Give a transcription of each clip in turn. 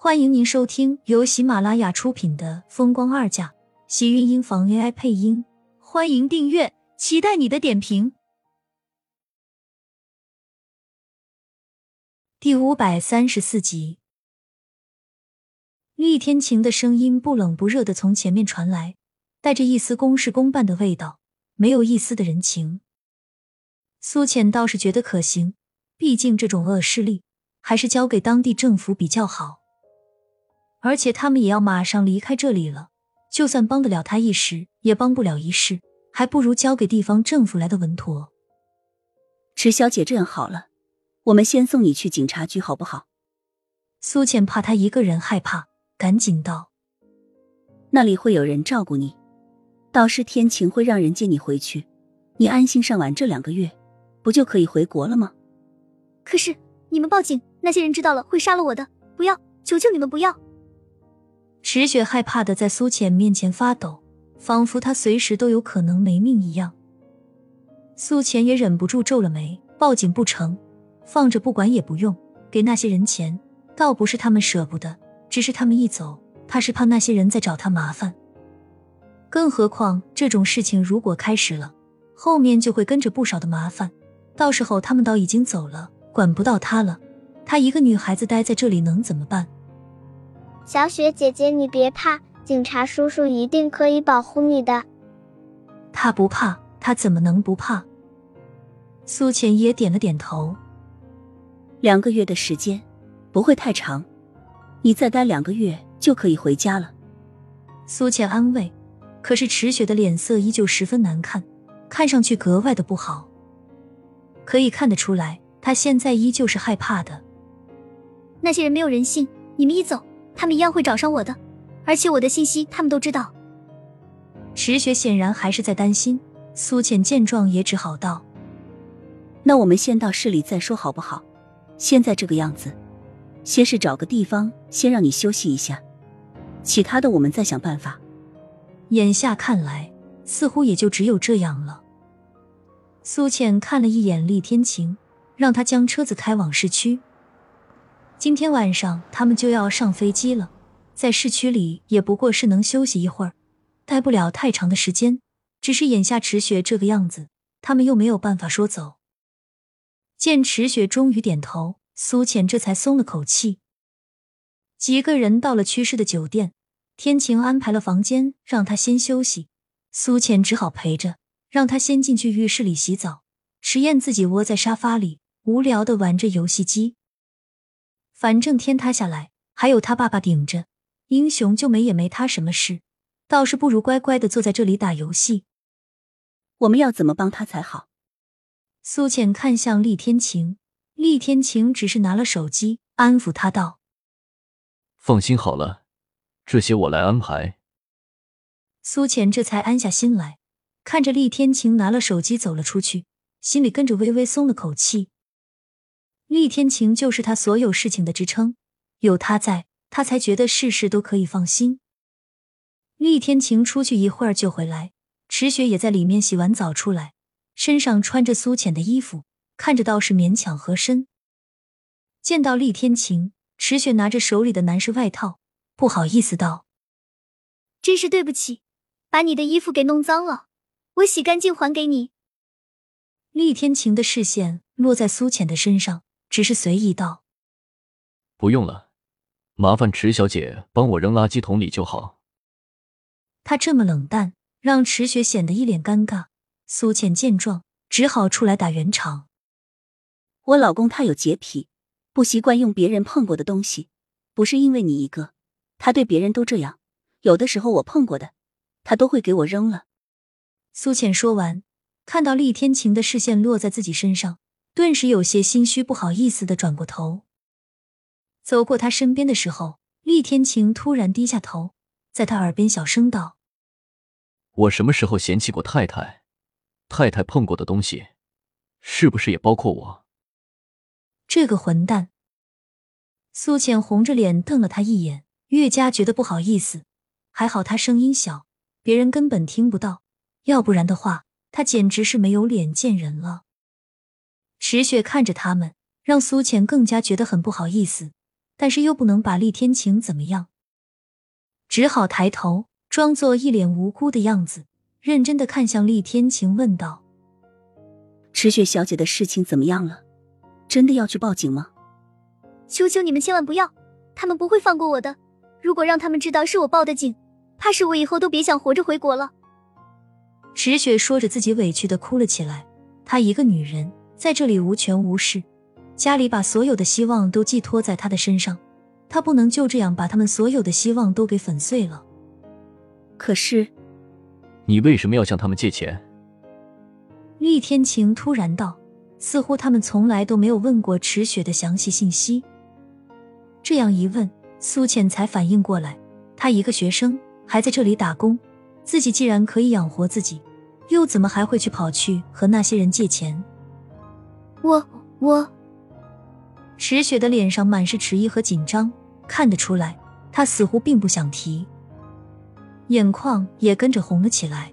欢迎您收听由喜马拉雅出品的《风光二嫁》，喜运音房 AI 配音。欢迎订阅，期待你的点评。第五百三十四集，厉天晴的声音不冷不热的从前面传来，带着一丝公事公办的味道，没有一丝的人情。苏浅倒是觉得可行，毕竟这种恶势力还是交给当地政府比较好。而且他们也要马上离开这里了，就算帮得了他一时，也帮不了一世，还不如交给地方政府来的稳妥。池小姐，这样好了，我们先送你去警察局，好不好？苏倩怕他一个人害怕，赶紧道：“那里会有人照顾你，到时天晴会让人接你回去，你安心上完这两个月，不就可以回国了吗？”可是你们报警，那些人知道了会杀了我的，不要，求求你们不要！池雪害怕的在苏浅面前发抖，仿佛他随时都有可能没命一样。苏浅也忍不住皱了眉，报警不成，放着不管也不用，给那些人钱，倒不是他们舍不得，只是他们一走，他是怕那些人再找他麻烦。更何况这种事情如果开始了，后面就会跟着不少的麻烦，到时候他们倒已经走了，管不到他了，他一个女孩子待在这里能怎么办？小雪姐姐，你别怕，警察叔叔一定可以保护你的。他不怕，他怎么能不怕？苏浅也点了点头。两个月的时间不会太长，你再待两个月就可以回家了。苏浅安慰，可是池雪的脸色依旧十分难看，看上去格外的不好。可以看得出来，他现在依旧是害怕的。那些人没有人性，你们一走。他们一样会找上我的，而且我的信息他们都知道。池雪显然还是在担心，苏浅见状也只好道：“那我们先到市里再说好不好？现在这个样子，先是找个地方先让你休息一下，其他的我们再想办法。”眼下看来，似乎也就只有这样了。苏浅看了一眼厉天晴，让他将车子开往市区。今天晚上他们就要上飞机了，在市区里也不过是能休息一会儿，待不了太长的时间。只是眼下池雪这个样子，他们又没有办法说走。见池雪终于点头，苏浅这才松了口气。几个人到了区市的酒店，天晴安排了房间让他先休息，苏浅只好陪着，让他先进去浴室里洗澡。池燕自己窝在沙发里，无聊的玩着游戏机。反正天塌下来还有他爸爸顶着，英雄救美也没他什么事，倒是不如乖乖的坐在这里打游戏。我们要怎么帮他才好？苏浅看向厉天晴，厉天晴只是拿了手机安抚他道：“放心好了，这些我来安排。”苏浅这才安下心来，看着厉天晴拿了手机走了出去，心里跟着微微松了口气。厉天晴就是他所有事情的支撑，有他在，他才觉得事事都可以放心。厉天晴出去一会儿就回来，池雪也在里面洗完澡出来，身上穿着苏浅的衣服，看着倒是勉强合身。见到厉天晴，池雪拿着手里的男士外套，不好意思道：“真是对不起，把你的衣服给弄脏了，我洗干净还给你。”厉天晴的视线落在苏浅的身上。只是随意道：“不用了，麻烦池小姐帮我扔垃圾桶里就好。”他这么冷淡，让池雪显得一脸尴尬。苏浅见状，只好出来打圆场：“我老公他有洁癖，不习惯用别人碰过的东西，不是因为你一个，他对别人都这样。有的时候我碰过的，他都会给我扔了。”苏浅说完，看到厉天晴的视线落在自己身上。顿时有些心虚，不好意思的转过头，走过他身边的时候，厉天晴突然低下头，在他耳边小声道：“我什么时候嫌弃过太太？太太碰过的东西，是不是也包括我？”这个混蛋！苏浅红着脸瞪了他一眼，越加觉得不好意思。还好他声音小，别人根本听不到，要不然的话，他简直是没有脸见人了。池雪看着他们，让苏浅更加觉得很不好意思。但是又不能把厉天晴怎么样，只好抬头，装作一脸无辜的样子，认真的看向厉天晴，问道：“池雪小姐的事情怎么样了？真的要去报警吗？”求求你们千万不要，他们不会放过我的。如果让他们知道是我报的警，怕是我以后都别想活着回国了。池雪说着，自己委屈的哭了起来。她一个女人在这里无权无势，家里把所有的希望都寄托在他的身上，他不能就这样把他们所有的希望都给粉碎了。可是，你为什么要向他们借钱？厉天晴突然道，似乎他们从来都没有问过池雪的详细信息。这样一问，苏浅才反应过来，她一个学生还在这里打工，自己既然可以养活自己。又怎么还会去跑去和那些人借钱？我我，池雪的脸上满是迟疑和紧张，看得出来，她似乎并不想提，眼眶也跟着红了起来。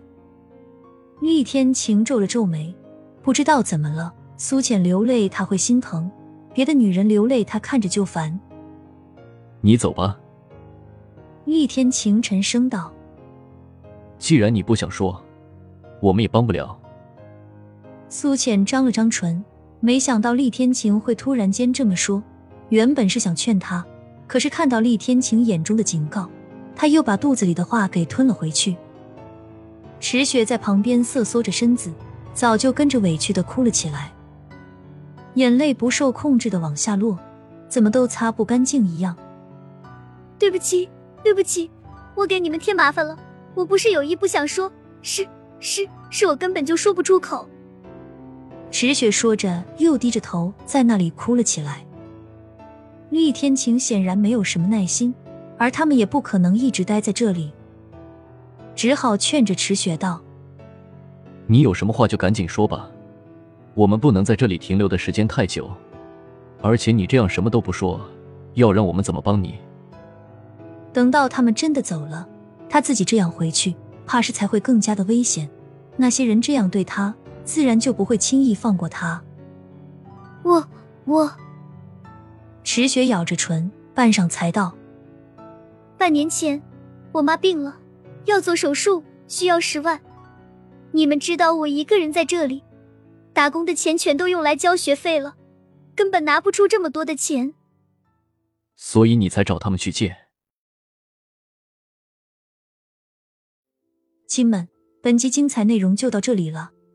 厉天晴皱了皱眉，不知道怎么了，苏浅流泪他会心疼，别的女人流泪他看着就烦。你走吧。厉天晴沉声道：“既然你不想说。”我们也帮不了。苏浅张了张唇，没想到厉天晴会突然间这么说。原本是想劝他，可是看到厉天晴眼中的警告，他又把肚子里的话给吞了回去。池雪在旁边瑟缩着身子，早就跟着委屈的哭了起来，眼泪不受控制的往下落，怎么都擦不干净一样。对不起，对不起，我给你们添麻烦了。我不是有意不想说，是。是，是我根本就说不出口。池雪说着，又低着头在那里哭了起来。厉天晴显然没有什么耐心，而他们也不可能一直待在这里，只好劝着池雪道：“你有什么话就赶紧说吧，我们不能在这里停留的时间太久。而且你这样什么都不说，要让我们怎么帮你？等到他们真的走了，他自己这样回去。”怕是才会更加的危险。那些人这样对他，自然就不会轻易放过他。我我，池雪咬着唇，半晌才道：“半年前，我妈病了，要做手术，需要十万。你们知道，我一个人在这里打工的钱全都用来交学费了，根本拿不出这么多的钱。所以你才找他们去借。”亲们，本集精彩内容就到这里了，